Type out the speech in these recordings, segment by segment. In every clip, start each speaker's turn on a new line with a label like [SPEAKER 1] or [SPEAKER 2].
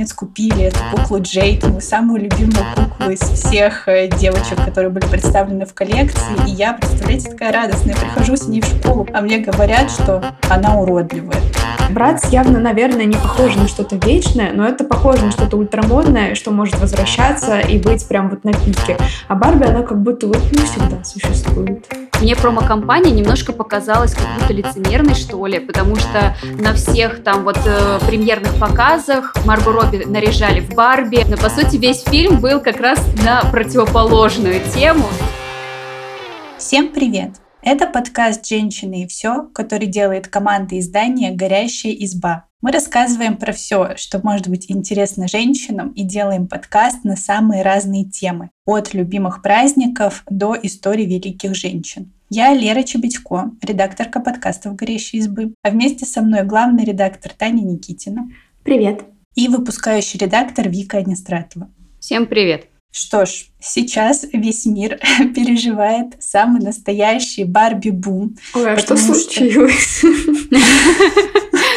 [SPEAKER 1] наконец купили эту куклу Джейд, мою самую любимую куклу из всех э, девочек, которые были представлены в коллекции. И я, представляете, такая радостная, прихожу с ней в школу, а мне говорят, что она уродливая.
[SPEAKER 2] Братс явно, наверное, не похож на что-то вечное, но это похоже на что-то ультрамодное, что может возвращаться и быть прям вот на пике. А Барби, она как будто вот не всегда существует.
[SPEAKER 3] Мне промо-компания немножко показалась как будто лицемерной, что ли, потому что на всех там вот э, премьерных показах Марго Робби наряжали в Барби, но по сути весь фильм был как раз на противоположную тему.
[SPEAKER 1] Всем привет! Это подкаст «Женщины и все», который делает команда издания «Горящая изба». Мы рассказываем про все, что может быть интересно женщинам и делаем подкаст на самые разные темы, от любимых праздников до истории великих женщин. Я Лера Чебедько, редакторка подкастов «Горящей избы», а вместе со мной главный редактор Таня Никитина.
[SPEAKER 2] Привет.
[SPEAKER 1] И выпускающий редактор Вика Анистратова.
[SPEAKER 3] Всем привет.
[SPEAKER 1] Что ж, сейчас весь мир переживает самый настоящий Барби-бум.
[SPEAKER 2] Ой, а что случилось?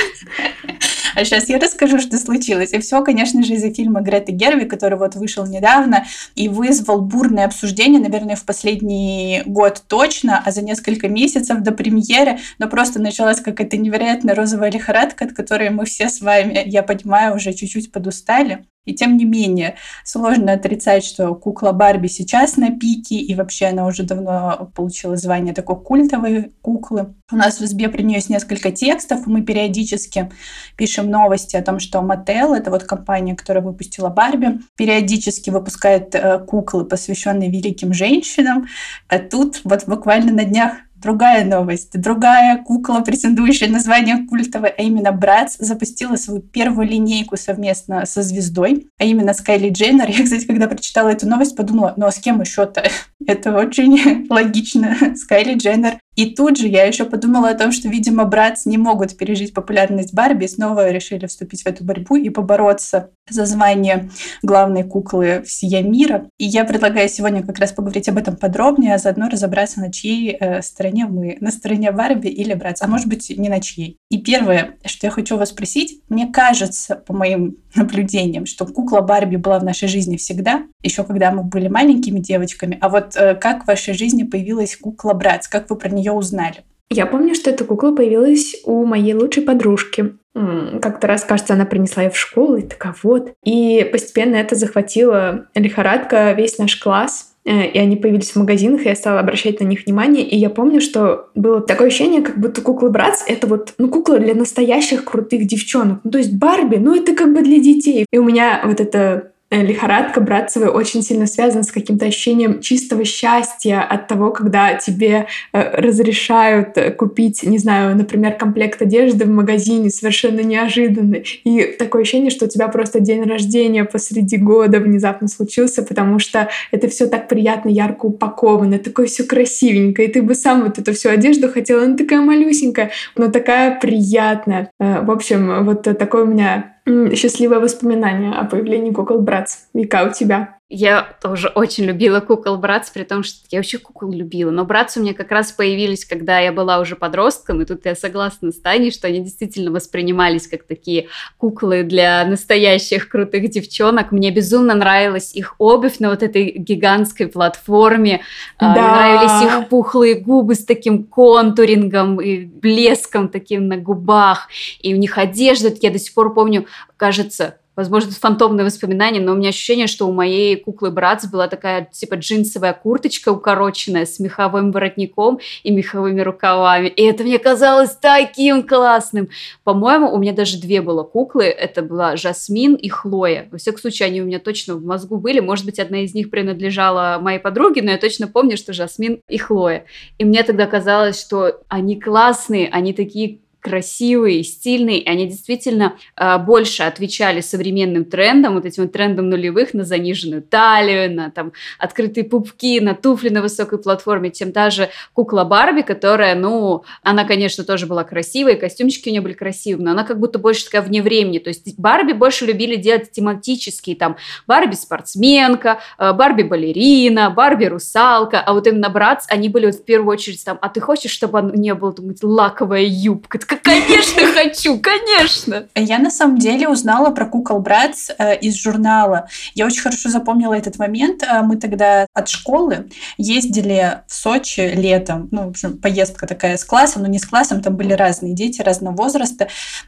[SPEAKER 1] А сейчас я расскажу, что случилось. И все, конечно же, из-за фильма Греты Герви, который вот вышел недавно и вызвал бурное обсуждение, наверное, в последний год точно, а за несколько месяцев до премьеры, но просто началась какая-то невероятная розовая лихорадка, от которой мы все с вами, я понимаю, уже чуть-чуть подустали. И тем не менее, сложно отрицать, что кукла Барби сейчас на пике, и вообще она уже давно получила звание такой культовой куклы. У нас в нее есть несколько текстов, и мы периодически пишем новости о том, что Mattel, это вот компания, которая выпустила Барби, периодически выпускает э, куклы, посвященные великим женщинам. А тут вот буквально на днях Другая новость. Другая кукла, претендующая на звание культовой, а именно Братс, запустила свою первую линейку совместно со звездой, а именно с Кайли Дженнер. Я, кстати, когда прочитала эту новость, подумала, ну а с кем еще-то? Это очень логично. С Кайли Дженнер и тут же я еще подумала о том, что, видимо, братцы не могут пережить популярность Барби, и снова решили вступить в эту борьбу и побороться за звание главной куклы всея мира. И я предлагаю сегодня как раз поговорить об этом подробнее, а заодно разобраться, на чьей э, стороне мы. На стороне Барби или братца, а может быть, не на чьей. И первое, что я хочу вас спросить, мне кажется, по моим наблюдениям, что кукла Барби была в нашей жизни всегда, еще когда мы были маленькими девочками. А вот э, как в вашей жизни появилась кукла Братц? Как вы про нее узнали?
[SPEAKER 2] Я помню, что эта кукла появилась у моей лучшей подружки. Как-то раз, кажется, она принесла ее в школу, и такая вот. И постепенно это захватило лихорадка весь наш класс. Э, и они появились в магазинах, и я стала обращать на них внимание. И я помню, что было такое ощущение, как будто куклы Братс — это вот, ну, кукла для настоящих крутых девчонок. Ну, то есть Барби, ну, это как бы для детей. И у меня вот это лихорадка братцевая очень сильно связана с каким-то ощущением чистого счастья от того, когда тебе э, разрешают э, купить, не знаю, например, комплект одежды в магазине совершенно неожиданный. И такое ощущение, что у тебя просто день рождения посреди года внезапно случился, потому что это все так приятно, ярко упаковано, такое все красивенькое. И ты бы сам вот эту всю одежду хотела, она такая малюсенькая, но такая приятная. В общем, вот такой у меня счастливое воспоминание о появлении Google Bratz. Вика, у тебя?
[SPEAKER 3] Я тоже очень любила кукол Братц, при том, что я вообще кукол любила. Но Братцы у меня как раз появились, когда я была уже подростком, и тут я согласна с Таней, что они действительно воспринимались как такие куклы для настоящих крутых девчонок. Мне безумно нравилась их обувь на вот этой гигантской платформе. А, да. Нравились их пухлые губы с таким контурингом и блеском таким на губах. И у них одежда, я до сих пор помню, кажется, Возможно, это фантомное воспоминание, но у меня ощущение, что у моей куклы Братс была такая, типа, джинсовая курточка укороченная с меховым воротником и меховыми рукавами. И это мне казалось таким классным. По-моему, у меня даже две было куклы. Это была Жасмин и Хлоя. Во всяком случае, они у меня точно в мозгу были. Может быть, одна из них принадлежала моей подруге, но я точно помню, что Жасмин и Хлоя. И мне тогда казалось, что они классные, они такие красивые, стильные, и они действительно э, больше отвечали современным трендам, вот этим трендам нулевых на заниженную талию, на там открытые пупки, на туфли на высокой платформе, чем та же кукла Барби, которая, ну, она, конечно, тоже была красивой, костюмчики у нее были красивые, но она как будто больше такая вне времени, то есть Барби больше любили делать тематические, там, Барби спортсменка, э, Барби балерина, Барби русалка, а вот именно Братц, они были вот в первую очередь там, а ты хочешь, чтобы он не был там, лаковая юбка, Конечно, хочу, конечно.
[SPEAKER 1] Я на самом деле узнала про кукол Братс э, из журнала. Я очень хорошо запомнила этот момент. Э, мы тогда от школы ездили в Сочи летом. Ну, в общем, поездка такая с классом, но не с классом, там были разные дети разного возраста.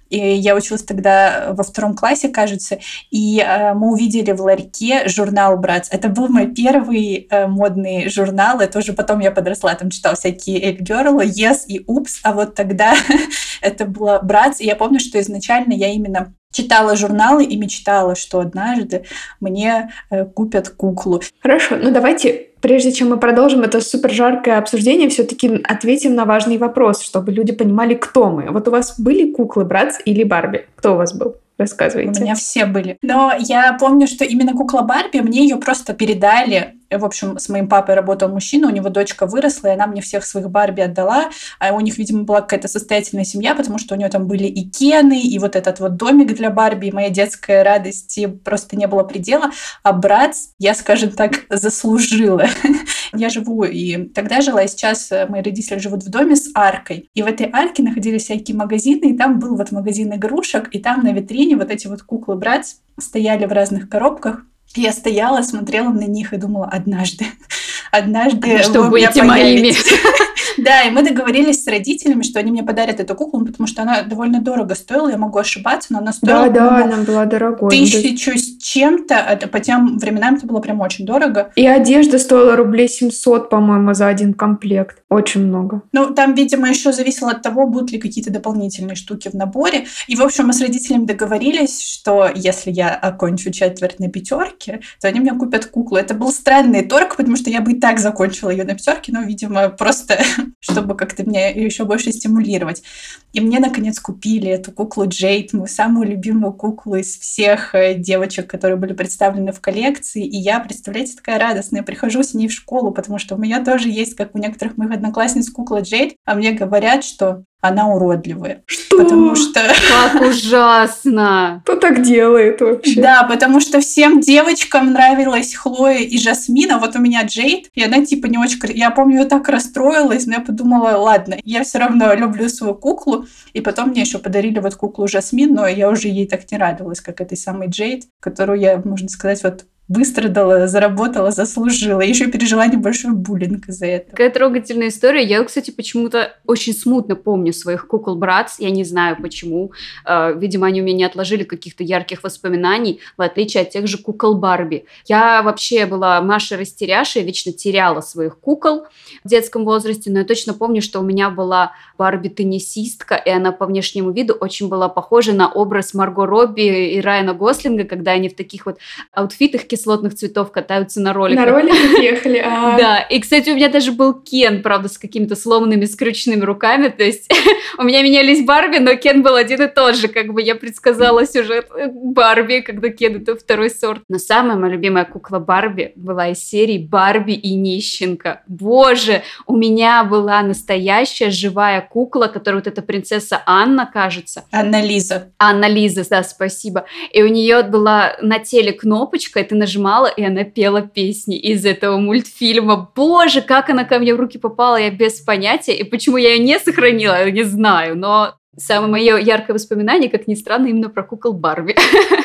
[SPEAKER 1] И я училась тогда во втором классе, кажется, и э, мы увидели в ларьке журнал Братс. Это был мой первый модный журнал, и тоже потом я подросла, там читала всякие Эль Girl, Yes и Упс, а вот тогда это было Братс, и я помню, что изначально я именно читала журналы и мечтала, что однажды мне э, купят куклу.
[SPEAKER 2] Хорошо, ну давайте, прежде чем мы продолжим это супер жаркое обсуждение, все-таки ответим на важный вопрос, чтобы люди понимали, кто мы. Вот у вас были куклы, братц или Барби? Кто у вас был? Рассказывайте.
[SPEAKER 1] У меня все были. Но я помню, что именно кукла Барби, мне ее просто передали в общем, с моим папой работал мужчина, у него дочка выросла, и она мне всех своих Барби отдала. А у них, видимо, была какая-то состоятельная семья, потому что у нее там были и Кены, и вот этот вот домик для Барби, и моя детская радость просто не было предела. А брат, я, скажем так, заслужила. я живу и тогда жила, и сейчас мои родители живут в доме с аркой. И в этой арке находились всякие магазины, и там был вот магазин игрушек, и там на витрине вот эти вот куклы брат стояли в разных коробках. Я стояла, смотрела на них и думала, однажды, однажды
[SPEAKER 3] что вы будете моими.
[SPEAKER 1] Да, и мы договорились с родителями, что они мне подарят эту куклу, потому что она довольно дорого стоила, я могу ошибаться, но она стоила...
[SPEAKER 2] Да, да, она была дорогой.
[SPEAKER 1] Тысячу с чем-то, это, по тем временам это было прям очень дорого.
[SPEAKER 2] И одежда стоила рублей 700, по-моему, за один комплект. Очень много.
[SPEAKER 1] Ну, там, видимо, еще зависело от того, будут ли какие-то дополнительные штуки в наборе. И, в общем, мы с родителями договорились, что если я окончу четверть на пятерке, то они мне купят куклу. Это был странный торг, потому что я бы и так закончила ее на пятерке, но, видимо, просто чтобы как-то меня еще больше стимулировать. И мне, наконец, купили эту куклу Джейд, мою самую любимую куклу из всех э, девочек, которые были представлены в коллекции. И я, представляете, такая радостная, прихожу с ней в школу, потому что у меня тоже есть, как у некоторых моих одноклассниц, кукла Джейд, а мне говорят, что она уродливая.
[SPEAKER 2] Что?
[SPEAKER 1] Потому что...
[SPEAKER 3] Как ужасно!
[SPEAKER 2] Кто так делает вообще?
[SPEAKER 1] Да, потому что всем девочкам нравилась Хлоя и Жасмин, а вот у меня Джейд, и она типа не очень... Я помню, я так расстроилась, но я подумала, ладно, я все равно люблю свою куклу, и потом мне еще подарили вот куклу Жасмин, но я уже ей так не радовалась, как этой самой Джейд, которую я, можно сказать, вот выстрадала, заработала, заслужила. Еще пережила небольшой буллинг из-за этого.
[SPEAKER 3] Какая трогательная история. Я, кстати, почему-то очень смутно помню своих кукол братц. Я не знаю почему. А, видимо, они у меня не отложили каких-то ярких воспоминаний, в отличие от тех же кукол Барби. Я вообще была Маша растеряша, я вечно теряла своих кукол в детском возрасте, но я точно помню, что у меня была Барби-теннисистка, и она по внешнему виду очень была похожа на образ Марго Робби и Райана Гослинга, когда они в таких вот аутфитах кислотных цветов катаются на роликах.
[SPEAKER 2] На роликах ехали, а...
[SPEAKER 3] Да, и, кстати, у меня даже был Кен, правда, с какими-то сломанными, скрюченными руками, то есть у меня менялись Барби, но Кен был один и тот же, как бы я предсказала сюжет Барби, когда Кен это второй сорт. Но самая моя любимая кукла Барби была из серии Барби и Нищенка. Боже, у меня была настоящая живая кукла, которая вот эта принцесса Анна, кажется.
[SPEAKER 1] Анна Лиза.
[SPEAKER 3] Анна Лиза, да, спасибо. И у нее была на теле кнопочка, это нажимала, и она пела песни из этого мультфильма. Боже, как она ко мне в руки попала, я без понятия. И почему я ее не сохранила, я не знаю. Но самое мое яркое воспоминание, как ни странно, именно про кукол Барби.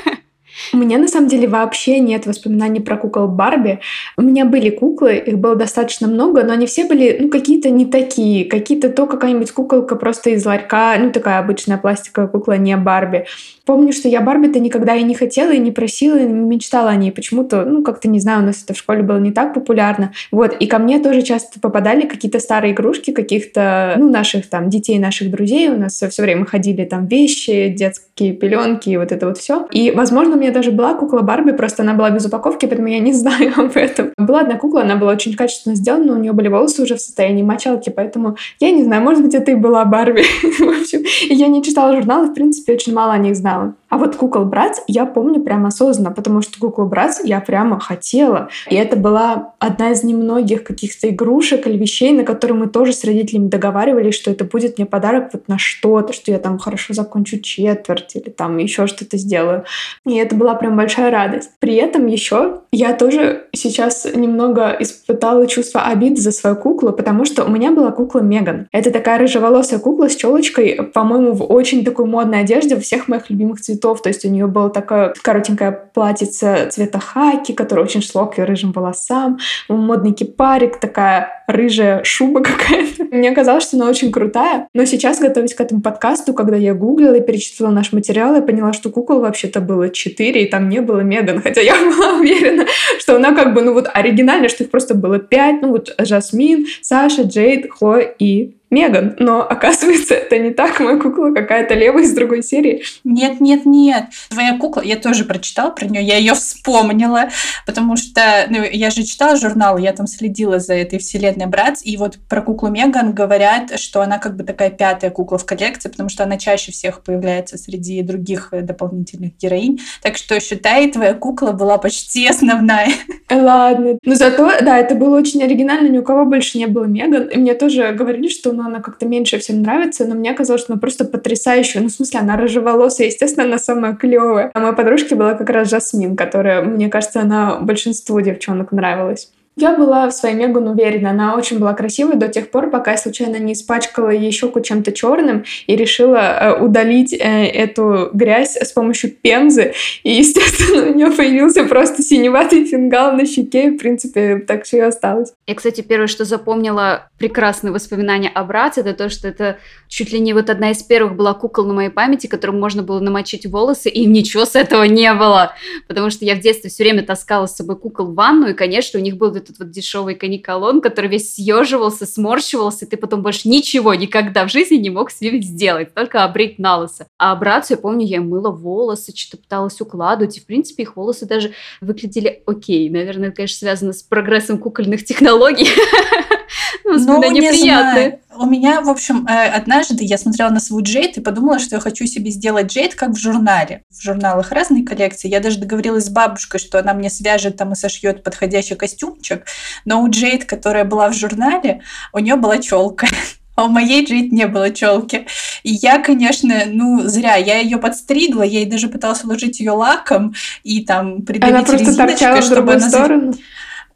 [SPEAKER 2] У меня на самом деле вообще нет воспоминаний про кукол Барби. У меня были куклы, их было достаточно много, но они все были, ну, какие-то не такие. Какие-то то какая-нибудь куколка просто из ларька, ну, такая обычная пластиковая кукла, не Барби. Помню, что я Барби-то никогда и не хотела, и не просила, и не мечтала о ней. Почему-то, ну, как-то, не знаю, у нас это в школе было не так популярно. Вот, и ко мне тоже часто попадали какие-то старые игрушки каких-то, ну, наших там детей, наших друзей. У нас все время ходили там вещи, детские пеленки, и вот это вот все. И, возможно, у меня даже была кукла Барби, просто она была без упаковки, поэтому я не знаю об этом. Была одна кукла, она была очень качественно сделана, у нее были волосы уже в состоянии мочалки, поэтому я не знаю, может быть, это и была Барби. в общем, я не читала журналы, в принципе, очень мало о них знала. А вот кукол Братц я помню прямо осознанно, потому что кукол Братц я прямо хотела. И это была одна из немногих каких-то игрушек или вещей, на которые мы тоже с родителями договаривались, что это будет мне подарок вот на что-то, что я там хорошо закончу четверть или там еще что-то сделаю. И это была прям большая радость. При этом еще я тоже сейчас немного испытала чувство обиды за свою куклу, потому что у меня была кукла Меган. Это такая рыжеволосая кукла с челочкой, по-моему, в очень такой модной одежде всех моих любимых цветов. То есть у нее было такое коротенькое платьице цвета хаки, которое очень шло к ее рыжим волосам, модный кипарик, такая рыжая шуба какая-то. Мне казалось, что она очень крутая. Но сейчас, готовясь к этому подкасту, когда я гуглила и перечитывала наш материал, я поняла, что кукол вообще-то было четыре и там не было Меган, хотя я была уверена, что она как бы, ну вот оригинально, что их просто было пять, ну вот Жасмин, Саша, Джейд, Хло и Меган, но оказывается, это не так. Моя кукла какая-то левая из другой серии.
[SPEAKER 1] Нет, нет, нет. Твоя кукла, я тоже прочитала про нее, я ее вспомнила, потому что ну, я же читала журнал, я там следила за этой вселенной Братс, и вот про куклу Меган говорят, что она как бы такая пятая кукла в коллекции, потому что она чаще всех появляется среди других э, дополнительных героинь. Так что считай, твоя кукла была почти основная.
[SPEAKER 2] Ладно. Но зато, да, это было очень оригинально, ни у кого больше не было Меган. И мне тоже говорили, что но она как-то меньше всем нравится, но мне казалось, что она просто потрясающая. Ну, в смысле, она рыжеволосая, естественно, она самая клевая. А моя подружке была как раз Жасмин, которая, мне кажется, она большинству девчонок нравилась. Я была в своей Меган уверена. Она очень была красивой до тех пор, пока я случайно не испачкала ей щеку чем-то черным и решила э, удалить э, эту грязь с помощью пемзы. И, естественно, у нее появился просто синеватый фингал на щеке. В принципе, так все и осталось.
[SPEAKER 3] Я, кстати, первое, что запомнила прекрасные воспоминания о брате, это то, что это чуть ли не вот одна из первых была кукол на моей памяти, которым можно было намочить волосы, и ничего с этого не было. Потому что я в детстве все время таскала с собой кукол в ванну, и, конечно, у них был этот вот дешевый каниколон, который весь съеживался, сморщивался, и ты потом больше ничего никогда в жизни не мог с ним сделать, только обрить на лысо. А братцу, я помню, я мыла волосы, что-то пыталась укладывать, и, в принципе, их волосы даже выглядели окей. Наверное, это, конечно, связано с прогрессом кукольных технологий.
[SPEAKER 1] Ну, неприятные. У меня, в общем, э, однажды я смотрела на свой джейд и подумала, что я хочу себе сделать джейд как в журнале. В журналах разные коллекции. Я даже договорилась с бабушкой, что она мне свяжет там и сошьет подходящий костюмчик. Но у джейд, которая была в журнале, у нее была челка. А у моей Джейд не было челки. И я, конечно, ну, зря. Я ее подстригла, я ей даже пыталась уложить ее лаком и там придавить она просто резиночкой, чтобы она... Сторону.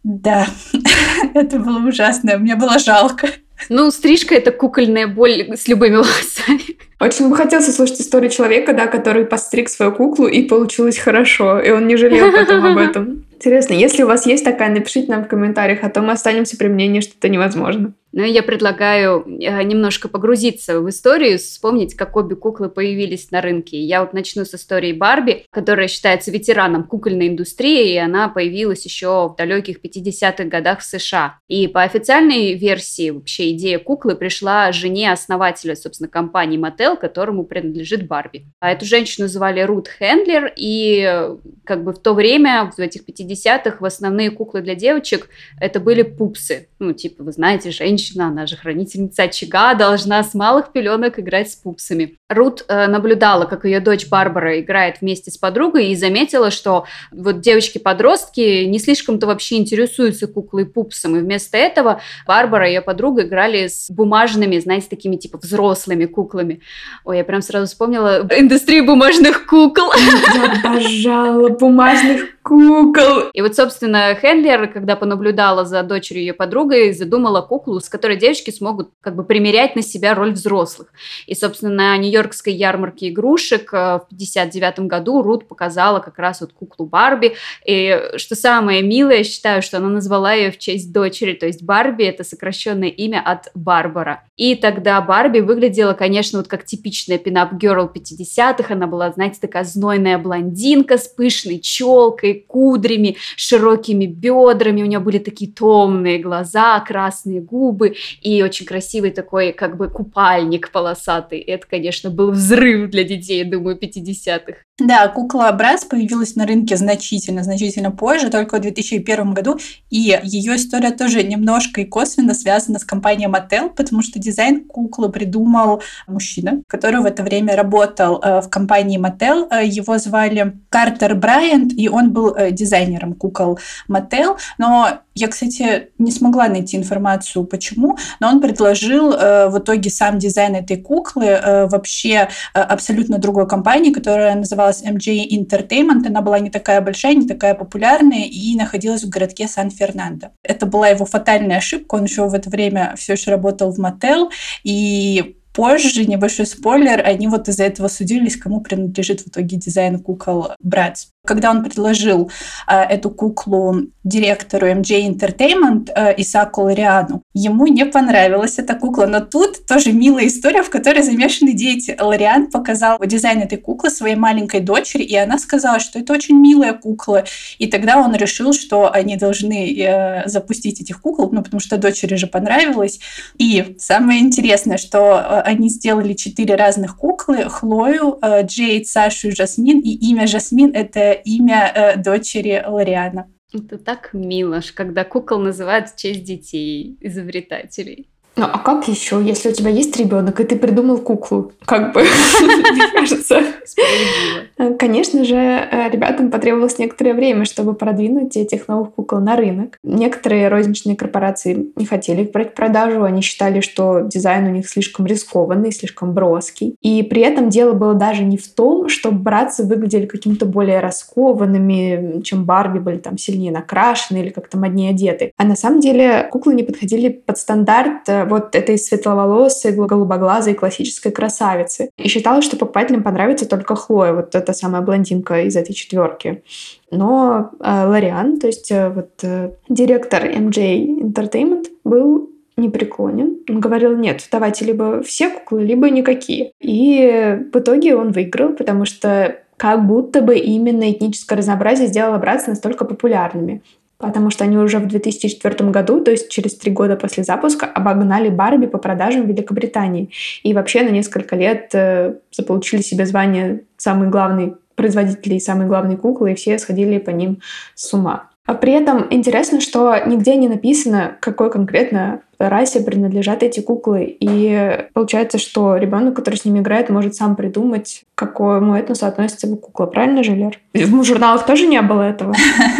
[SPEAKER 1] Да, это было ужасно. Мне было жалко.
[SPEAKER 3] Ну, стрижка – это кукольная боль с любыми волосами.
[SPEAKER 2] Очень бы хотелось услышать историю человека, да, который постриг свою куклу и получилось хорошо, и он не жалел потом об этом. Интересно, если у вас есть такая, напишите нам в комментариях, а то мы останемся при мнении, что это невозможно.
[SPEAKER 3] Ну, я предлагаю э, немножко погрузиться в историю, вспомнить, как обе куклы появились на рынке. Я вот начну с истории Барби, которая считается ветераном кукольной индустрии, и она появилась еще в далеких 50-х годах в США. И по официальной версии вообще идея куклы пришла жене основателя, собственно, компании Mattel, которому принадлежит Барби. А эту женщину звали Рут Хендлер, и э, как бы в то время, в этих 50-х, в основные куклы для девочек это были пупсы. Ну, типа, вы знаете, женщины женщина, она же хранительница очага, должна с малых пеленок играть с пупсами. Рут э, наблюдала, как ее дочь Барбара играет вместе с подругой и заметила, что вот девочки-подростки не слишком-то вообще интересуются куклой пупсом, и вместо этого Барбара и ее подруга играли с бумажными, знаете, такими типа взрослыми куклами. Ой, я прям сразу вспомнила индустрию бумажных кукол.
[SPEAKER 2] Я обожала бумажных кукол.
[SPEAKER 3] И вот, собственно, Хендлер, когда понаблюдала за дочерью ее подругой, задумала куклу, с которой девочки смогут как бы примерять на себя роль взрослых. И, собственно, на Нью-Йоркской ярмарке игрушек э, в 59 году Рут показала как раз вот куклу Барби. И что самое милое, я считаю, что она назвала ее в честь дочери, то есть Барби — это сокращенное имя от Барбара. И тогда Барби выглядела, конечно, вот как типичная пинап-герл 50-х. Она была, знаете, такая знойная блондинка с пышной челкой, кудрями, широкими бедрами, у нее были такие томные глаза, красные губы и очень красивый такой как бы купальник полосатый. Это, конечно, был взрыв для детей, думаю, 50-х.
[SPEAKER 1] Да, кукла Брэс появилась на рынке значительно, значительно позже, только в 2001 году, и ее история тоже немножко и косвенно связана с компанией Mattel, потому что дизайн куклы придумал мужчина, который в это время работал э, в компании Mattel. Э, его звали Картер Брайант, и он был э, дизайнером кукол Mattel, но я, кстати, не смогла найти информацию, почему, но он предложил э, в итоге сам дизайн этой куклы э, вообще э, абсолютно другой компании, которая называлась MJ Entertainment. Она была не такая большая, не такая популярная и находилась в городке Сан-Фернандо. Это была его фатальная ошибка. Он еще в это время все еще работал в Mattel, и позже, небольшой спойлер, они вот из-за этого судились, кому принадлежит в итоге дизайн кукол Братс. Когда он предложил э, эту куклу директору MJ Entertainment э, Исаку Лориану, ему не понравилась эта кукла. Но тут тоже милая история, в которой замешаны дети. Лориан показал дизайн этой куклы своей маленькой дочери, и она сказала, что это очень милая кукла. И тогда он решил, что они должны э, запустить этих кукол, ну, потому что дочери же понравилось. И самое интересное, что э, они сделали четыре разных куклы. Хлою, э, Джейд, Сашу и Жасмин. И имя Жасмин — это имя э, дочери Лориана.
[SPEAKER 3] Это так мило, когда кукол называют в честь детей, изобретателей.
[SPEAKER 2] Ну, а как еще, если у тебя есть ребенок, и ты придумал куклу? Как бы, мне кажется. Э, конечно же, э, ребятам потребовалось некоторое время, чтобы продвинуть этих новых кукол на рынок. Некоторые розничные корпорации не хотели их брать в продажу, они считали, что дизайн у них слишком рискованный, слишком броский. И при этом дело было даже не в том, что братцы выглядели какими-то более раскованными, чем Барби, были там сильнее накрашены или как-то моднее одеты. А на самом деле куклы не подходили под стандарт э, вот этой светловолосой, голубоглазой классической красавицы. И считалось, что покупателям понравится только Хлоя, вот эта самая блондинка из этой четверки. Но э, Лориан, то есть э, вот э, директор MJ Entertainment, был непреклонен. Он говорил, нет, давайте либо все куклы, либо никакие. И в итоге он выиграл, потому что как будто бы именно этническое разнообразие сделало братство настолько популярными потому что они уже в 2004 году, то есть через три года после запуска, обогнали Барби по продажам в Великобритании. И вообще на несколько лет э, заполучили себе звание самый главный производителей самой главной куклы, и все сходили по ним с ума. А при этом интересно, что нигде не написано, какой конкретно расе принадлежат эти куклы. И получается, что ребенок, который с ними играет, может сам придумать, к какому этносу относится его кукла. Правильно же, Лер? В журналах тоже не было этого?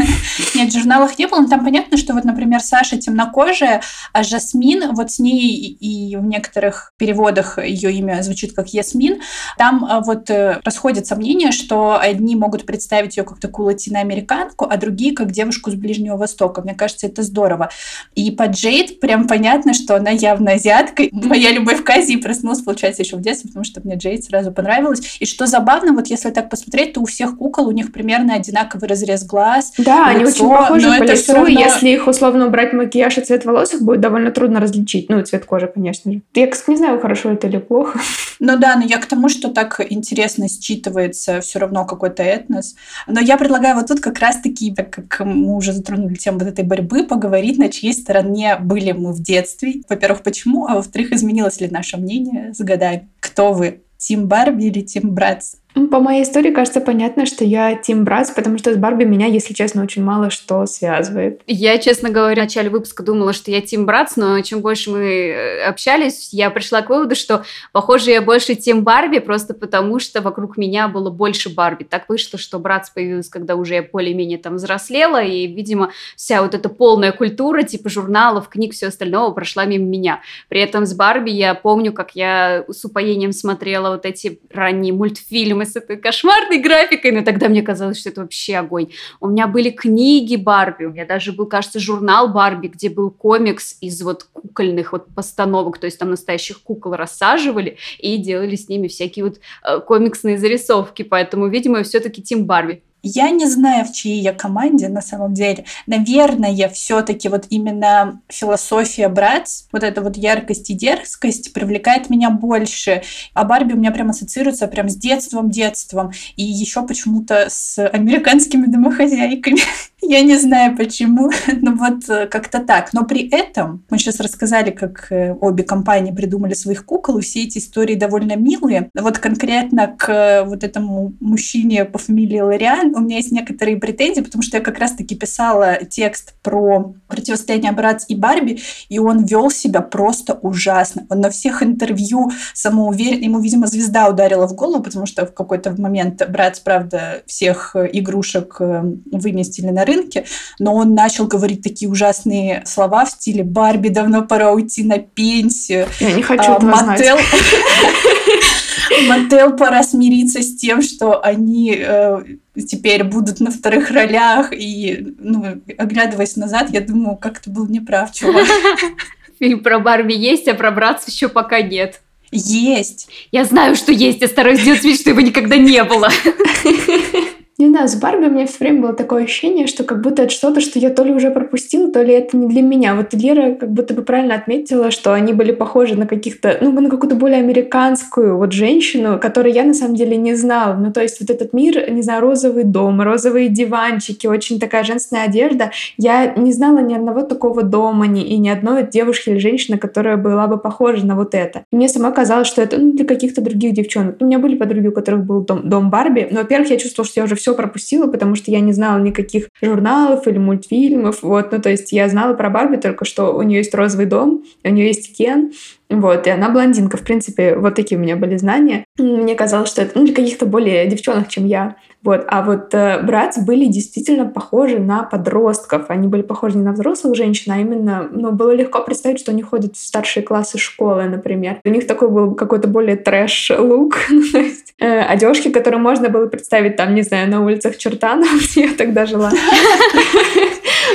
[SPEAKER 1] Нет, в журналах не было, но там понятно, что вот, например, Саша темнокожая, а Жасмин, вот с ней и в некоторых переводах ее имя звучит как Ясмин, там а, вот э, расходятся мнения, что одни могут представить ее как такую латиноамериканку, а другие как девушку с Ближнего Востока. Мне кажется, это здорово. И по Джейд прям понятно, понятно, что она явно азиатка. Моя любовь к Азии проснулась, получается, еще в детстве, потому что мне Джейд сразу понравилась. И что забавно, вот если так посмотреть, то у всех кукол у них примерно одинаковый разрез глаз.
[SPEAKER 2] Да, лицо, они очень похожи по лицу. Равно... Если их условно убрать макияж и цвет волос, их будет довольно трудно различить. Ну, цвет кожи, конечно же. Я, кстати, не знаю, хорошо это или плохо.
[SPEAKER 1] Ну да, но я к тому, что так интересно считывается все равно какой-то этнос. Но я предлагаю вот тут как раз-таки, так как мы уже затронули тему вот этой борьбы, поговорить, на чьей стороне были мы в детстве детстве. Во-первых, почему? А во-вторых, изменилось ли наше мнение с годами? Кто вы? Тим Барби или Тим Братс?
[SPEAKER 2] По моей истории кажется понятно, что я Тим Братс, потому что с Барби меня, если честно, очень мало что связывает.
[SPEAKER 3] Я, честно говоря, в начале выпуска думала, что я Тим Братс, но чем больше мы э, общались, я пришла к выводу, что, похоже, я больше Тим Барби, просто потому что вокруг меня было больше Барби. Так вышло, что Братс появился, когда уже я более-менее там взрослела, и, видимо, вся вот эта полная культура, типа журналов, книг, все остального прошла мимо меня. При этом с Барби я помню, как я с упоением смотрела вот эти ранние мультфильмы, с этой кошмарной графикой, но тогда мне казалось, что это вообще огонь. У меня были книги Барби, у меня даже был, кажется, журнал Барби, где был комикс из вот кукольных вот постановок, то есть там настоящих кукол рассаживали и делали с ними всякие вот э, комиксные зарисовки, поэтому, видимо, все-таки Тим Барби.
[SPEAKER 1] Я не знаю, в чьей я команде на самом деле. Наверное, все-таки вот именно философия Братс, вот эта вот яркость и дерзкость привлекает меня больше. А Барби у меня прям ассоциируется прям с детством, детством. И еще почему-то с американскими домохозяйками. Я не знаю почему, но вот э, как-то так. Но при этом мы сейчас рассказали, как э, обе компании придумали своих кукол, и все эти истории довольно милые. Вот конкретно к э, вот этому мужчине по фамилии Лориан у меня есть некоторые претензии, потому что я как раз-таки писала текст про противостояние Братс и Барби, и он вел себя просто ужасно. Он на всех интервью самоуверен, ему, видимо, звезда ударила в голову, потому что в какой-то момент Братс, правда, всех игрушек выместили на рынке, но он начал говорить такие ужасные слова в стиле «Барби, давно пора уйти на пенсию».
[SPEAKER 2] Я не хочу а, этого
[SPEAKER 1] Мотел... Мотел пора смириться с тем, что они э, теперь будут на вторых ролях. И, ну, оглядываясь назад, я думаю, как ты был неправ, чувак.
[SPEAKER 3] Фильм про Барби есть, а про Братц еще пока нет.
[SPEAKER 1] Есть.
[SPEAKER 3] Я знаю, что есть. Я стараюсь сделать вид, что его никогда не было.
[SPEAKER 2] Не знаю, с Барби у меня все время было такое ощущение, что как будто это что-то, что я то ли уже пропустила, то ли это не для меня. Вот Лера как будто бы правильно отметила, что они были похожи на каких-то, ну, на какую-то более американскую вот женщину, которую я на самом деле не знала. Ну, то есть вот этот мир, не знаю, розовый дом, розовые диванчики, очень такая женственная одежда. Я не знала ни одного такого дома, ни, и ни одной девушки или женщины, которая была бы похожа на вот это. Мне сама казалось, что это ну, для каких-то других девчонок. У меня были подруги, у которых был дом, дом Барби. Но, во-первых, я чувствовала, что я уже все пропустила, потому что я не знала никаких журналов или мультфильмов. Вот, ну, то есть я знала про Барби только, что у нее есть розовый дом, у нее есть Кен, вот, и она блондинка. В принципе, вот такие у меня были знания. Мне казалось, что это ну, для каких-то более девчонок, чем я. Вот. А вот э, братцы были действительно похожи на подростков. Они были похожи не на взрослых женщин, а именно, ну, было легко представить, что они ходят в старшие классы школы, например. У них такой был какой-то более трэш-лук, ну, э, одежки, которые можно было представить там, не знаю, на улицах Чертанов, где я тогда жила.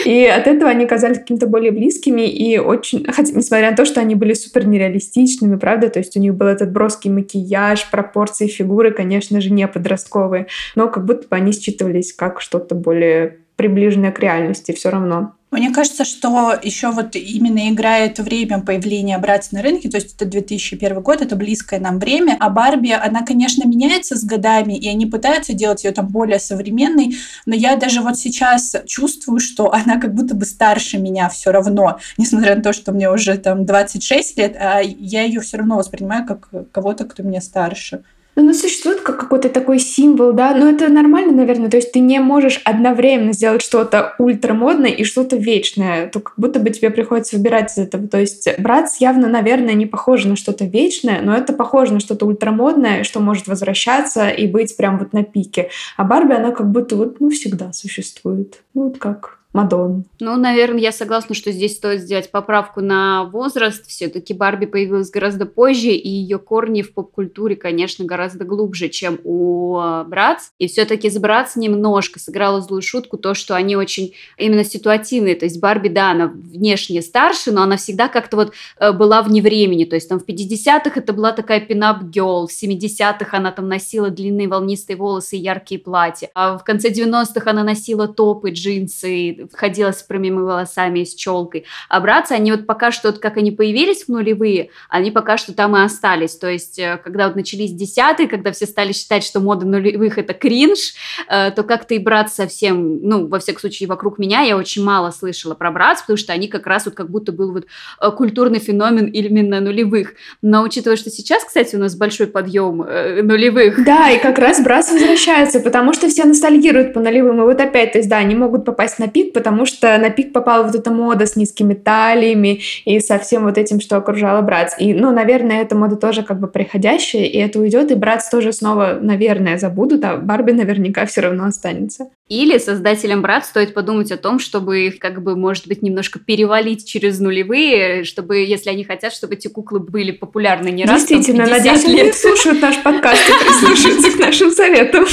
[SPEAKER 2] И от этого они казались какими-то более близкими и очень... Хотя, несмотря на то, что они были супер нереалистичными, правда, то есть у них был этот броский макияж, пропорции фигуры, конечно же, не подростковые, но как будто бы они считывались как что-то более приближенное к реальности все равно.
[SPEAKER 1] Мне кажется, что еще вот именно играет время появления братьев на рынке, то есть это 2001 год, это близкое нам время, а Барби, она, конечно, меняется с годами, и они пытаются делать ее там более современной, но я даже вот сейчас чувствую, что она как будто бы старше меня все равно, несмотря на то, что мне уже там 26 лет, а я ее все равно воспринимаю как кого-то, кто мне старше.
[SPEAKER 2] Ну, оно существует как какой-то такой символ, да, но это нормально, наверное, то есть ты не можешь одновременно сделать что-то ультрамодное и что-то вечное, то как будто бы тебе приходится выбирать из этого, то есть Братс явно, наверное, не похоже на что-то вечное, но это похоже на что-то ультрамодное, что может возвращаться и быть прям вот на пике, а Барби, она как будто вот, ну, всегда существует, ну, вот как Мадон.
[SPEAKER 3] Ну, наверное, я согласна, что здесь стоит сделать поправку на возраст. Все-таки Барби появилась гораздо позже, и ее корни в поп-культуре, конечно, гораздо глубже, чем у э, Братс. И все-таки с Братс немножко сыграла злую шутку то, что они очень именно ситуативные. То есть Барби, да, она внешне старше, но она всегда как-то вот э, была вне времени. То есть там в 50-х это была такая пинап-гелл, в 70-х она там носила длинные волнистые волосы и яркие платья, а в конце 90-х она носила топы, джинсы, ходила с прямыми волосами и с челкой. А братцы, они вот пока что, вот как они появились в нулевые, они пока что там и остались. То есть, э, когда вот начались десятые, когда все стали считать, что мода нулевых это кринж, э, то как-то и брат совсем, ну, во всяком случае, вокруг меня я очень мало слышала про братц, потому что они как раз вот как будто был вот э, культурный феномен именно нулевых. Но учитывая, что сейчас, кстати, у нас большой подъем нулевых.
[SPEAKER 2] Да, и как раз братц возвращается, потому что все ностальгируют по нулевым. И вот опять, то есть, да, они могут попасть на пик, пик, потому что на пик попала вот эта мода с низкими талиями и со всем вот этим, что окружало Братс. И, ну, наверное, эта мода тоже как бы приходящая, и это уйдет, и Братс тоже снова, наверное, забудут, а Барби наверняка все равно останется.
[SPEAKER 3] Или создателям Брат стоит подумать о том, чтобы их, как бы, может быть, немножко перевалить через нулевые, чтобы, если они хотят, чтобы эти куклы были популярны не раз
[SPEAKER 2] Действительно,
[SPEAKER 3] там,
[SPEAKER 2] надеюсь,
[SPEAKER 3] лет.
[SPEAKER 2] они слушают наш подкаст и прислушаются к нашим советам.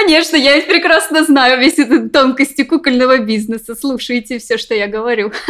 [SPEAKER 3] Конечно, я прекрасно знаю весь этот тонкости кукольного бизнеса. Слушайте все, что я говорю.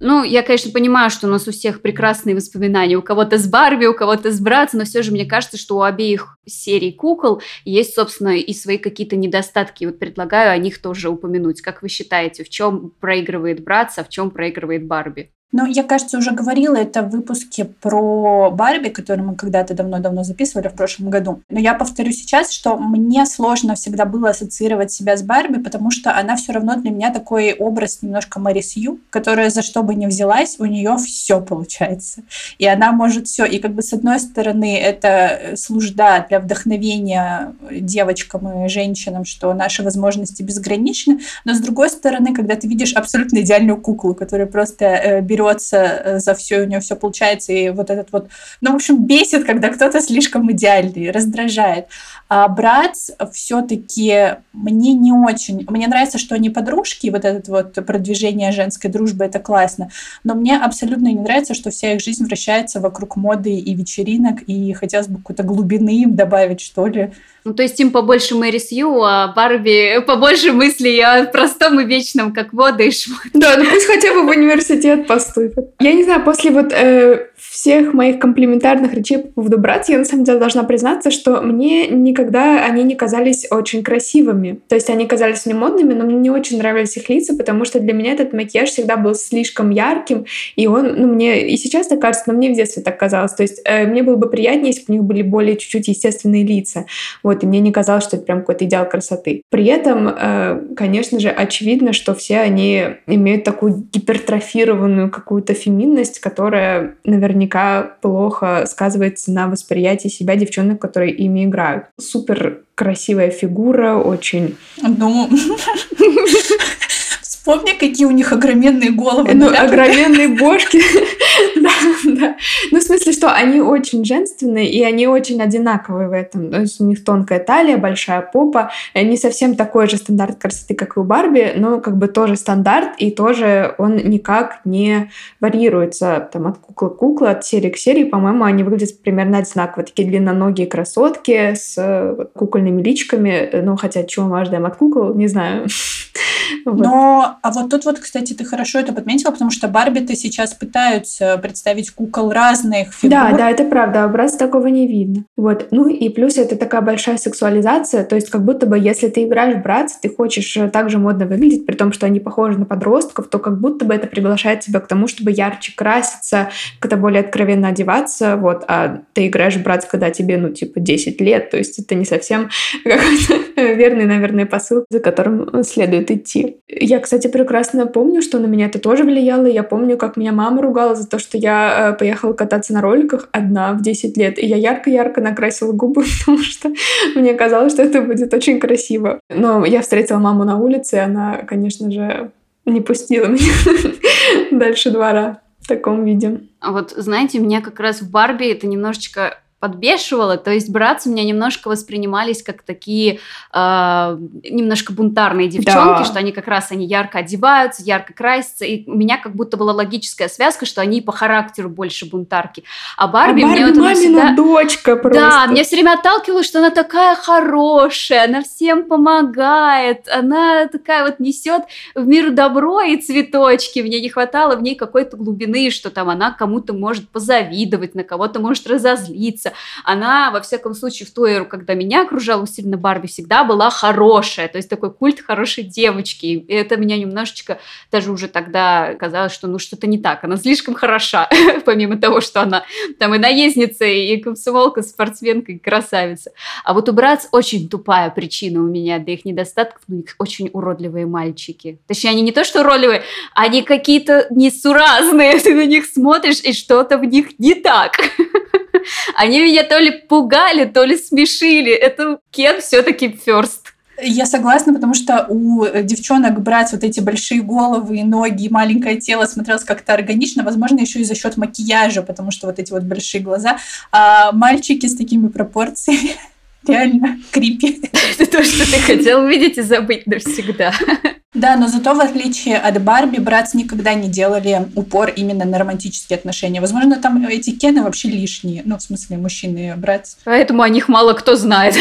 [SPEAKER 3] Ну, я, конечно, понимаю, что у нас у всех прекрасные воспоминания. У кого-то с Барби, у кого-то с Братс, но все же мне кажется, что у обеих серий кукол есть, собственно, и свои какие-то недостатки. Вот предлагаю о них тоже упомянуть. Как вы считаете, в чем проигрывает Братс, а в чем проигрывает Барби?
[SPEAKER 1] Ну, я, кажется, уже говорила это в выпуске про Барби, который мы когда-то давно-давно записывали в прошлом году. Но я повторю сейчас, что мне сложно всегда было ассоциировать себя с Барби, потому что она все равно для меня такой образ немножко Марис Ю, которая за что бы ни взялась, у нее все получается. И она может все. И как бы с одной стороны это служда для вдохновения девочкам и женщинам, что наши возможности безграничны, но с другой стороны, когда ты видишь абсолютно идеальную куклу, которая просто э, берется э, за все, у нее все получается, и вот этот вот, ну, в общем, бесит, когда кто-то слишком идеальный, раздражает. А брат все-таки мне не очень, мне нравится, что они подружки, и вот это вот продвижение женской дружбы, это классно, но мне абсолютно не нравится, что вся их жизнь вращается вокруг моды и вечеринок, и хотелось бы какой-то глубины им добавить, что ли.
[SPEAKER 3] Ну, то есть им побольше Мэри Сью, а Барби побольше мыслей о простом и вечном, как вода и шмот.
[SPEAKER 2] Да, ну пусть хотя бы в университет поступит. Я не знаю, после вот э, всех моих комплиментарных речей по поводу братьев, я на самом деле должна признаться, что мне никогда они не казались очень красивыми. То есть они казались мне модными, но мне не очень нравились их лица, потому что для меня этот макияж всегда был слишком ярким, и он, ну, мне и сейчас так кажется, но мне в детстве так казалось. То есть э, мне было бы приятнее, если бы у них были более чуть-чуть естественные лица. Вот, и мне не казалось, что это прям какой-то идеал красоты. При этом, э, конечно же, очевидно, что все они имеют такую гипертрофированную какую-то феминность, которая наверняка плохо сказывается на восприятии себя девчонок, которые ими играют. Супер красивая фигура, очень...
[SPEAKER 1] Ну, Вспомни, какие у них огроменные головы.
[SPEAKER 2] Ну, огроменные бошки. Ну, в смысле, что они очень женственные, и они очень одинаковые в этом. То есть у них тонкая талия, большая попа. Не совсем такой же стандарт красоты, как и у Барби, но как бы тоже стандарт, и тоже он никак не варьируется там от куклы к кукле, от серии к серии. По-моему, они выглядят примерно одинаково. Такие длинноногие красотки с кукольными личками. Ну, хотя чего мы ожидаем от кукол, не знаю.
[SPEAKER 1] Но, а вот тут вот, кстати, ты хорошо это подметила, потому что Барби-то сейчас пытаются представить кукол разных фигур.
[SPEAKER 2] Да, да, это правда, а образ такого не видно. Вот. Ну и плюс это такая большая сексуализация, то есть как будто бы если ты играешь в братца, ты хочешь э, так же модно выглядеть, при том, что они похожи на подростков, то как будто бы это приглашает тебя к тому, чтобы ярче краситься, как-то более откровенно одеваться, вот, а ты играешь братца, когда тебе, ну, типа, 10 лет, то есть это не совсем какой-то верный, наверное, посыл, за которым следует идти. Я, кстати, прекрасно помню, что на меня это тоже влияло. Я помню, как меня мама ругала за то, что я э, поехала кататься на роликах одна в 10 лет. И я ярко-ярко накрасила губы, потому что мне казалось, что это будет очень красиво. Но я встретила маму на улице, и она, конечно же, не пустила меня дальше двора в таком виде.
[SPEAKER 3] А вот, знаете, меня как раз в Барби это немножечко подбешивало. То есть братцы у меня немножко воспринимались как такие э, немножко бунтарные девчонки, да. что они как раз они ярко одеваются, ярко красятся. И у меня как будто была логическая связка, что они по характеру больше бунтарки. А Барби, а Барби мне вот
[SPEAKER 2] мамина всегда... дочка просто.
[SPEAKER 3] Да, мне все время отталкивало, что она такая хорошая, она всем помогает, она такая вот несет в мир добро и цветочки. Мне не хватало в ней какой-то глубины, что там она кому-то может позавидовать, на кого-то может разозлиться она, во всяком случае, в ту эру, когда меня окружала усиленно Барби, всегда была хорошая, то есть такой культ хорошей девочки. И это меня немножечко даже уже тогда казалось, что ну что-то не так, она слишком хороша, помимо того, что она там и наездница, и комсомолка, спортсменка, и красавица. А вот у Братц очень тупая причина у меня для их недостатков, у них очень уродливые мальчики. Точнее, они не то, что уродливые, они какие-то несуразные, ты на них смотришь, и что-то в них не так. Они меня то ли пугали, то ли смешили. Это Кен все-таки first.
[SPEAKER 1] Я согласна, потому что у девчонок брать вот эти большие головы и ноги, и маленькое тело смотрелось как-то органично, возможно, еще и за счет макияжа, потому что вот эти вот большие глаза. А мальчики с такими пропорциями реально крипи.
[SPEAKER 3] Это то, что ты хотел увидеть и забыть навсегда.
[SPEAKER 1] Да, но зато в отличие от Барби, братцы никогда не делали упор именно на романтические отношения. Возможно, там эти кены вообще лишние. Ну, в смысле, мужчины и братцы.
[SPEAKER 3] Поэтому о них мало кто знает.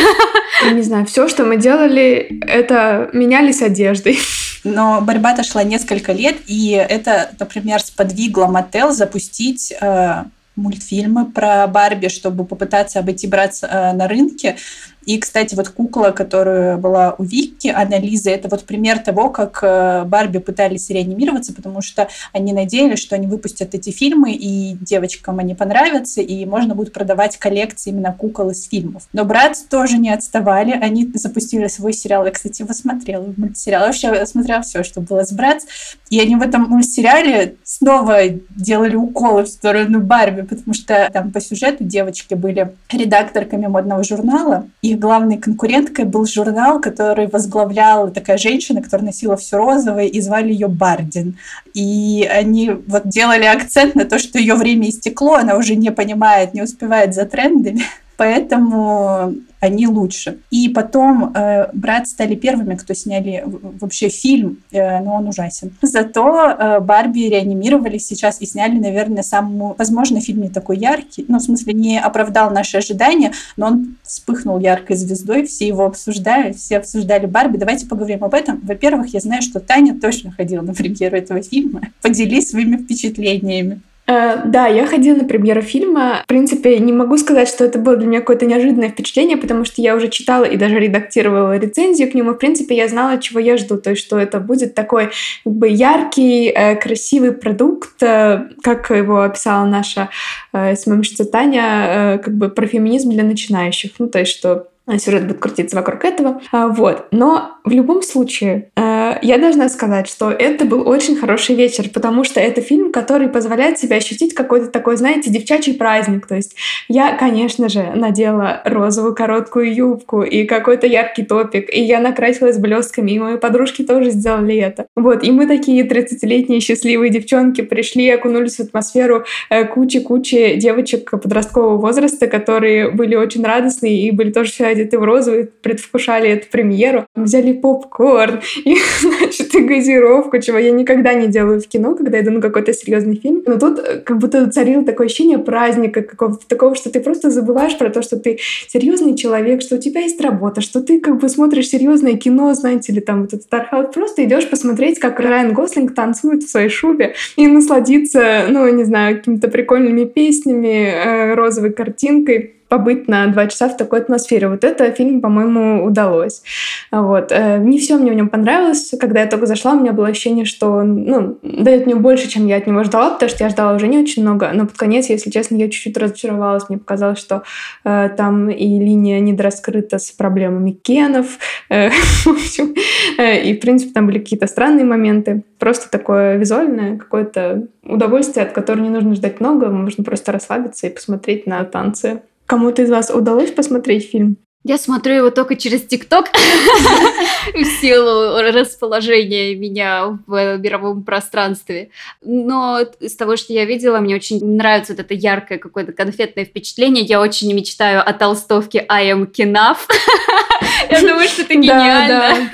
[SPEAKER 2] Я не знаю, все, что мы делали, это менялись одеждой.
[SPEAKER 1] Но борьба-то шла несколько лет, и это, например, сподвигло Мотел запустить э, мультфильмы про Барби, чтобы попытаться обойти брать э, на рынке. И, кстати, вот кукла, которая была у Вики, Анна-Лиза, это вот пример того, как э, Барби пытались реанимироваться, потому что они надеялись, что они выпустят эти фильмы, и девочкам они понравятся, и можно будет продавать коллекции именно кукол из фильмов. Но братцы тоже не отставали, они запустили свой сериал. Я, кстати, его смотрела, мультсериал. Я вообще смотрела все, что было с братц. И они в этом мультсериале снова делали уколы в сторону Барби, потому что там по сюжету девочки были редакторками модного журнала. Их главной конкуренткой был журнал, который возглавляла такая женщина, которая носила все розовое, и звали ее Бардин. И они вот делали акцент на то, что ее время истекло, она уже не понимает, не успевает за трендами поэтому они лучше. И потом э, «Брат» стали первыми, кто сняли вообще фильм, э, но он ужасен. Зато э, «Барби» реанимировали сейчас и сняли, наверное, самый, возможно, фильм не такой яркий, ну, в смысле, не оправдал наши ожидания, но он вспыхнул яркой звездой, все его обсуждают, все обсуждали «Барби». Давайте поговорим об этом. Во-первых, я знаю, что Таня точно ходила на премьеру этого фильма. Поделись своими впечатлениями.
[SPEAKER 2] Э, да, я ходила на премьеру фильма. В принципе, не могу сказать, что это было для меня какое-то неожиданное впечатление, потому что я уже читала и даже редактировала рецензию к нему. В принципе, я знала, чего я жду. То есть, что это будет такой как бы яркий, э, красивый продукт, э, как его описала наша СММщица Таня, как бы про феминизм для начинающих. Ну, то есть, что сюжет будет крутиться вокруг этого. А, вот. Но в любом случае, э, я должна сказать, что это был очень хороший вечер, потому что это фильм, который позволяет себе ощутить какой-то такой, знаете, девчачий праздник. То есть я, конечно же, надела розовую короткую юбку и какой-то яркий топик, и я накрасилась блестками, и мои подружки тоже сделали это. Вот, и мы такие 30-летние счастливые девчонки пришли, окунулись в атмосферу э, кучи-кучи девочек подросткового возраста, которые были очень радостные и были тоже все одеты в розовый, предвкушали эту премьеру. Взяли попкорн и, значит, и газировку, чего я никогда не делаю в кино, когда иду на какой-то серьезный фильм. Но тут э, как будто царило такое ощущение праздника какого-то такого, что ты просто забываешь про то, что ты серьезный человек, что у тебя есть работа, что ты как бы смотришь серьезное кино, знаете, или там вот этот архаут, просто идешь посмотреть, как Райан Гослинг танцует в своей шубе и насладиться, ну, не знаю, какими-то прикольными песнями, э, розовой картинкой побыть на два часа в такой атмосфере. Вот это фильм, по-моему, удалось. Вот. Э, не все мне в нем понравилось. Когда я только зашла, у меня было ощущение, что ну, дает мне больше, чем я от него ждала, потому что я ждала уже не очень много. Но под конец, если честно, я чуть-чуть разочаровалась. Мне показалось, что э, там и линия недораскрыта с проблемами Кенов. Э, э, и, в принципе, там были какие-то странные моменты. Просто такое визуальное какое-то удовольствие, от которого не нужно ждать много. Можно просто расслабиться и посмотреть на танцы Кому-то из вас удалось посмотреть фильм?
[SPEAKER 3] Я смотрю его только через ТикТок в силу расположения меня в мировом пространстве. Но из того, что я видела, мне очень нравится вот это яркое какое-то конфетное впечатление. Я очень мечтаю о толстовке I am Kenaf. Я думаю, что это гениально.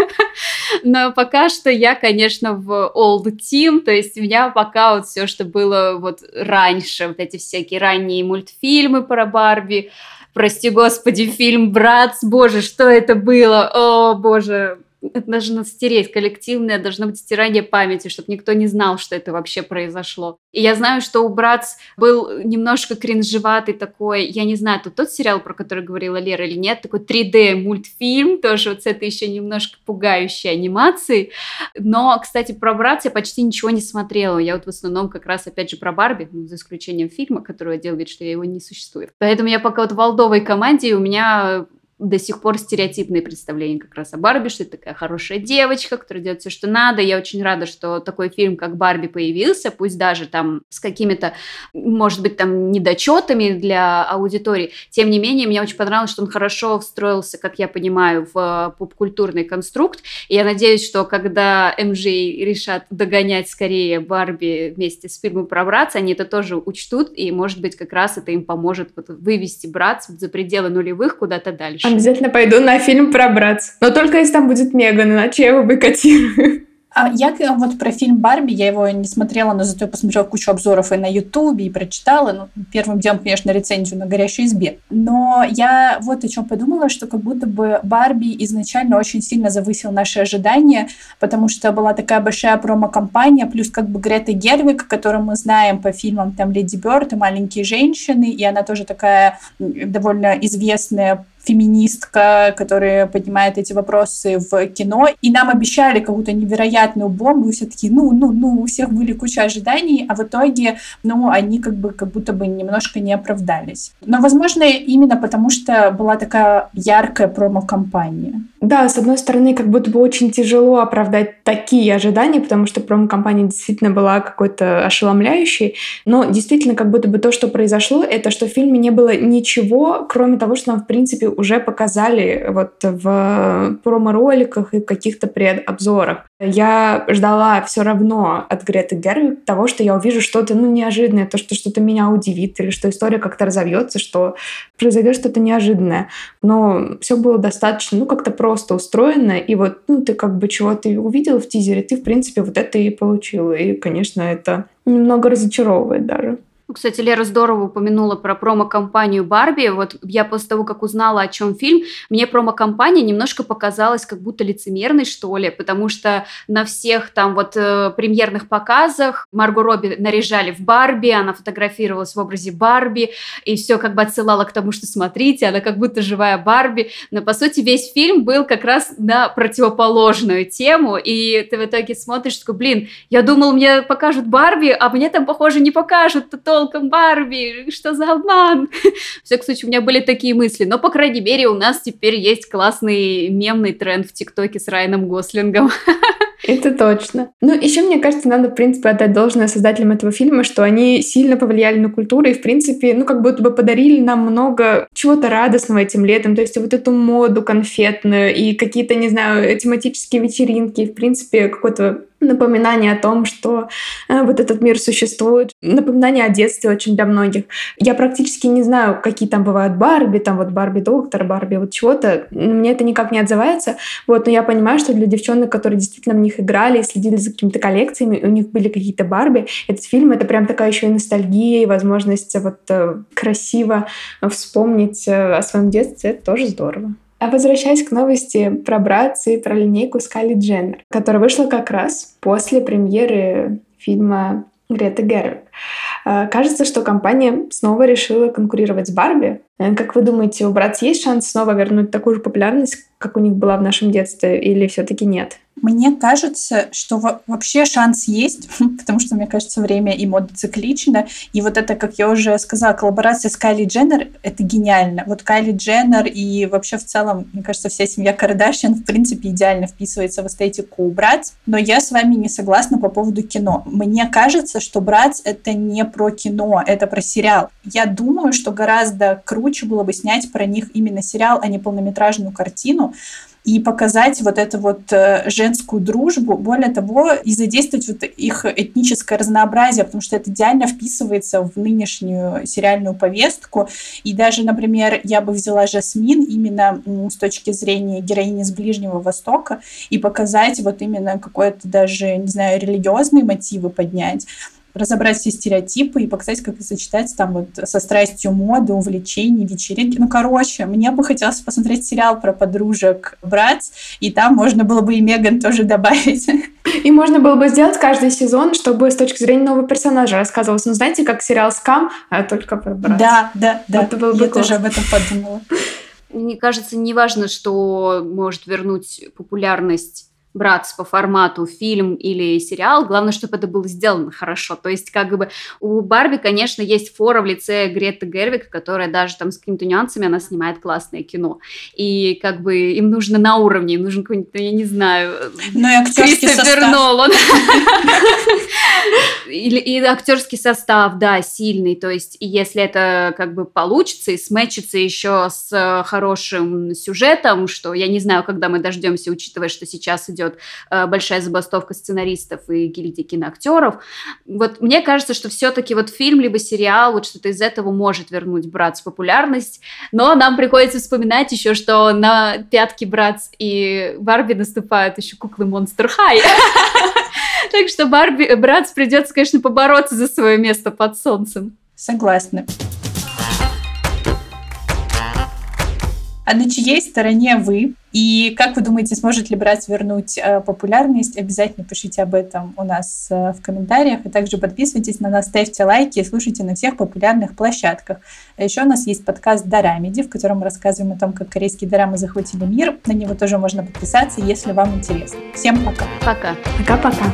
[SPEAKER 3] Но пока что я, конечно, в old team, то есть у меня пока вот все, что было вот раньше, вот эти всякие ранние мультфильмы про Барби, прости господи, фильм «Братс», боже, что это было, о, боже, это должно стереть коллективное, должно быть стирание памяти, чтобы никто не знал, что это вообще произошло. И я знаю, что у Братс был немножко кринжеватый такой, я не знаю, тут тот сериал, про который говорила Лера или нет, такой 3D-мультфильм, тоже вот с этой еще немножко пугающей анимацией. Но, кстати, про Братс я почти ничего не смотрела. Я вот в основном как раз, опять же, про Барби, ну, за исключением фильма, который я делаю вид, что его не существует. Поэтому я пока вот в Алдовой команде, у меня до сих пор стереотипные представления как раз о Барби, что это такая хорошая девочка, которая делает все, что надо. Я очень рада, что такой фильм, как Барби, появился, пусть даже там с какими-то, может быть, там недочетами для аудитории. Тем не менее, мне очень понравилось, что он хорошо встроился, как я понимаю, в поп-культурный конструкт. И я надеюсь, что когда МЖ решат догонять скорее Барби вместе с фильмом про Братц, они это тоже учтут, и, может быть, как раз это им поможет вот вывести Братц за пределы нулевых куда-то дальше.
[SPEAKER 2] Обязательно пойду на фильм про братц. Но только если там будет Меган, иначе я его бойкотирую.
[SPEAKER 1] А я вот про фильм «Барби», я его не смотрела, но зато я посмотрела кучу обзоров и на Ютубе, и прочитала. Ну, первым делом, конечно, рецензию на «Горящей избе». Но я вот о чем подумала, что как будто бы «Барби» изначально очень сильно завысил наши ожидания, потому что была такая большая промо-компания, плюс как бы Грета Гервик, которую мы знаем по фильмам там «Леди Бёрд» и «Маленькие женщины», и она тоже такая довольно известная феминистка, которая поднимает эти вопросы в кино. И нам обещали какую-то невероятную бомбу, и все таки ну, ну, ну, у всех были куча ожиданий, а в итоге, ну, они как бы как будто бы немножко не оправдались. Но, возможно, именно потому, что была такая яркая промо-компания.
[SPEAKER 2] Да, с одной стороны, как будто бы очень тяжело оправдать такие ожидания, потому что промо-компания действительно была какой-то ошеломляющей, но действительно как будто бы то, что произошло, это что в фильме не было ничего, кроме того, что нам, в принципе, уже показали вот в промо-роликах и в каких-то предобзорах. Я ждала все равно от Греты Гервик того, что я увижу что-то ну, неожиданное, то, что что-то меня удивит, или что история как-то разовьется, что произойдет что-то неожиданное. Но все было достаточно, ну, как-то просто устроено, и вот, ну, ты как бы чего ты увидел в тизере, ты, в принципе, вот это и получил. И, конечно, это немного разочаровывает даже.
[SPEAKER 3] Ну, кстати, Лера здорово упомянула про промо-компанию Барби. Вот я после того, как узнала, о чем фильм, мне промо-компания немножко показалась как будто лицемерной, что ли, потому что на всех там вот э, премьерных показах Марго Робби наряжали в Барби, она фотографировалась в образе Барби, и все как бы отсылала к тому, что смотрите, она как будто живая Барби. Но, по сути, весь фильм был как раз на противоположную тему, и ты в итоге смотришь, такой, блин, я думал, мне покажут Барби, а мне там, похоже, не покажут, то толком Барби, что за обман? В всяком случае, у меня были такие мысли. Но, по крайней мере, у нас теперь есть классный мемный тренд в ТикТоке с Райаном Гослингом.
[SPEAKER 2] Это точно. Ну, еще, мне кажется, надо, в принципе, отдать должное создателям этого фильма, что они сильно повлияли на культуру и, в принципе, ну, как будто бы подарили нам много чего-то радостного этим летом. То есть вот эту моду конфетную и какие-то, не знаю, тематические вечеринки, в принципе, какой-то напоминание о том, что э, вот этот мир существует, напоминание о детстве очень для многих. Я практически не знаю, какие там бывают Барби, там вот Барби доктор, Барби вот чего-то, мне это никак не отзывается, вот, но я понимаю, что для девчонок, которые действительно в них играли и следили за какими-то коллекциями, у них были какие-то Барби, этот фильм это прям такая еще и ностальгия, и возможность вот э, красиво вспомнить э, о своем детстве, это тоже здорово. А возвращаясь к новости про братца и про линейку Скали Дженнер, которая вышла как раз после премьеры фильма Грета Гервик. А, кажется, что компания снова решила конкурировать с Барби. Э, как вы думаете, у братца есть шанс снова вернуть такую же популярность, как у них была в нашем детстве, или все-таки нет?
[SPEAKER 1] Мне кажется, что вообще шанс есть, потому что, мне кажется, время и мода циклично. И вот это, как я уже сказала, коллаборация с Кайли Дженнер — это гениально. Вот Кайли Дженнер и вообще в целом, мне кажется, вся семья Кардашьян в принципе идеально вписывается в эстетику «Братц». Но я с вами не согласна по поводу кино. Мне кажется, что «Братц» — это не про кино, это про сериал. Я думаю, что гораздо круче было бы снять про них именно сериал, а не полнометражную картину, и показать вот эту вот э, женскую дружбу, более того, и задействовать вот их этническое разнообразие, потому что это идеально вписывается в нынешнюю сериальную повестку. И даже, например, я бы взяла Жасмин именно с точки зрения героини с Ближнего Востока и показать вот именно какой-то даже, не знаю, религиозные мотивы поднять разобрать все стереотипы и показать, как это сочетается там вот со страстью моды, увлечений, вечеринки. Ну, короче, мне бы хотелось посмотреть сериал про подружек братц, и там можно было бы и Меган тоже добавить.
[SPEAKER 2] И можно было бы сделать каждый сезон, чтобы с точки зрения нового персонажа рассказывалось. Ну, знаете, как сериал «Скам», а только про братц.
[SPEAKER 1] Да, да, да. Это было бы Я классно. тоже об этом подумала.
[SPEAKER 3] Мне кажется, не важно, что может вернуть популярность браться по формату фильм или сериал, главное, чтобы это было сделано хорошо. То есть, как бы у Барби, конечно, есть фора в лице Греты Гервик, которая даже там с какими-то нюансами, она снимает классное кино. И как бы им нужно на уровне, им нужен какой-нибудь, я не знаю,
[SPEAKER 1] ну, и
[SPEAKER 3] Кристофер состав. Нолан. Или, и актерский состав, да, сильный. То есть, если это как бы получится и смечится еще с хорошим сюжетом, что я не знаю, когда мы дождемся, учитывая, что сейчас идет э, большая забастовка сценаристов и гильдии киноактеров. Вот мне кажется, что все-таки вот фильм либо сериал, вот что-то из этого может вернуть Братс популярность, но нам приходится вспоминать еще, что на пятки Братс и Барби наступают еще куклы Монстр Хай. Так что Барби, Братс придется, конечно, побороться за свое место под солнцем.
[SPEAKER 1] Согласна. А на чьей стороне вы? И как вы думаете, сможет ли Братс вернуть э, популярность? Обязательно пишите об этом у нас э, в комментариях. И также подписывайтесь на нас, ставьте лайки и слушайте на всех популярных площадках. А еще у нас есть подкаст Дарамиди, в котором мы рассказываем о том, как корейские дорамы захватили мир. На него тоже можно подписаться, если вам интересно. Всем пока.
[SPEAKER 3] Пока.
[SPEAKER 2] Пока-пока.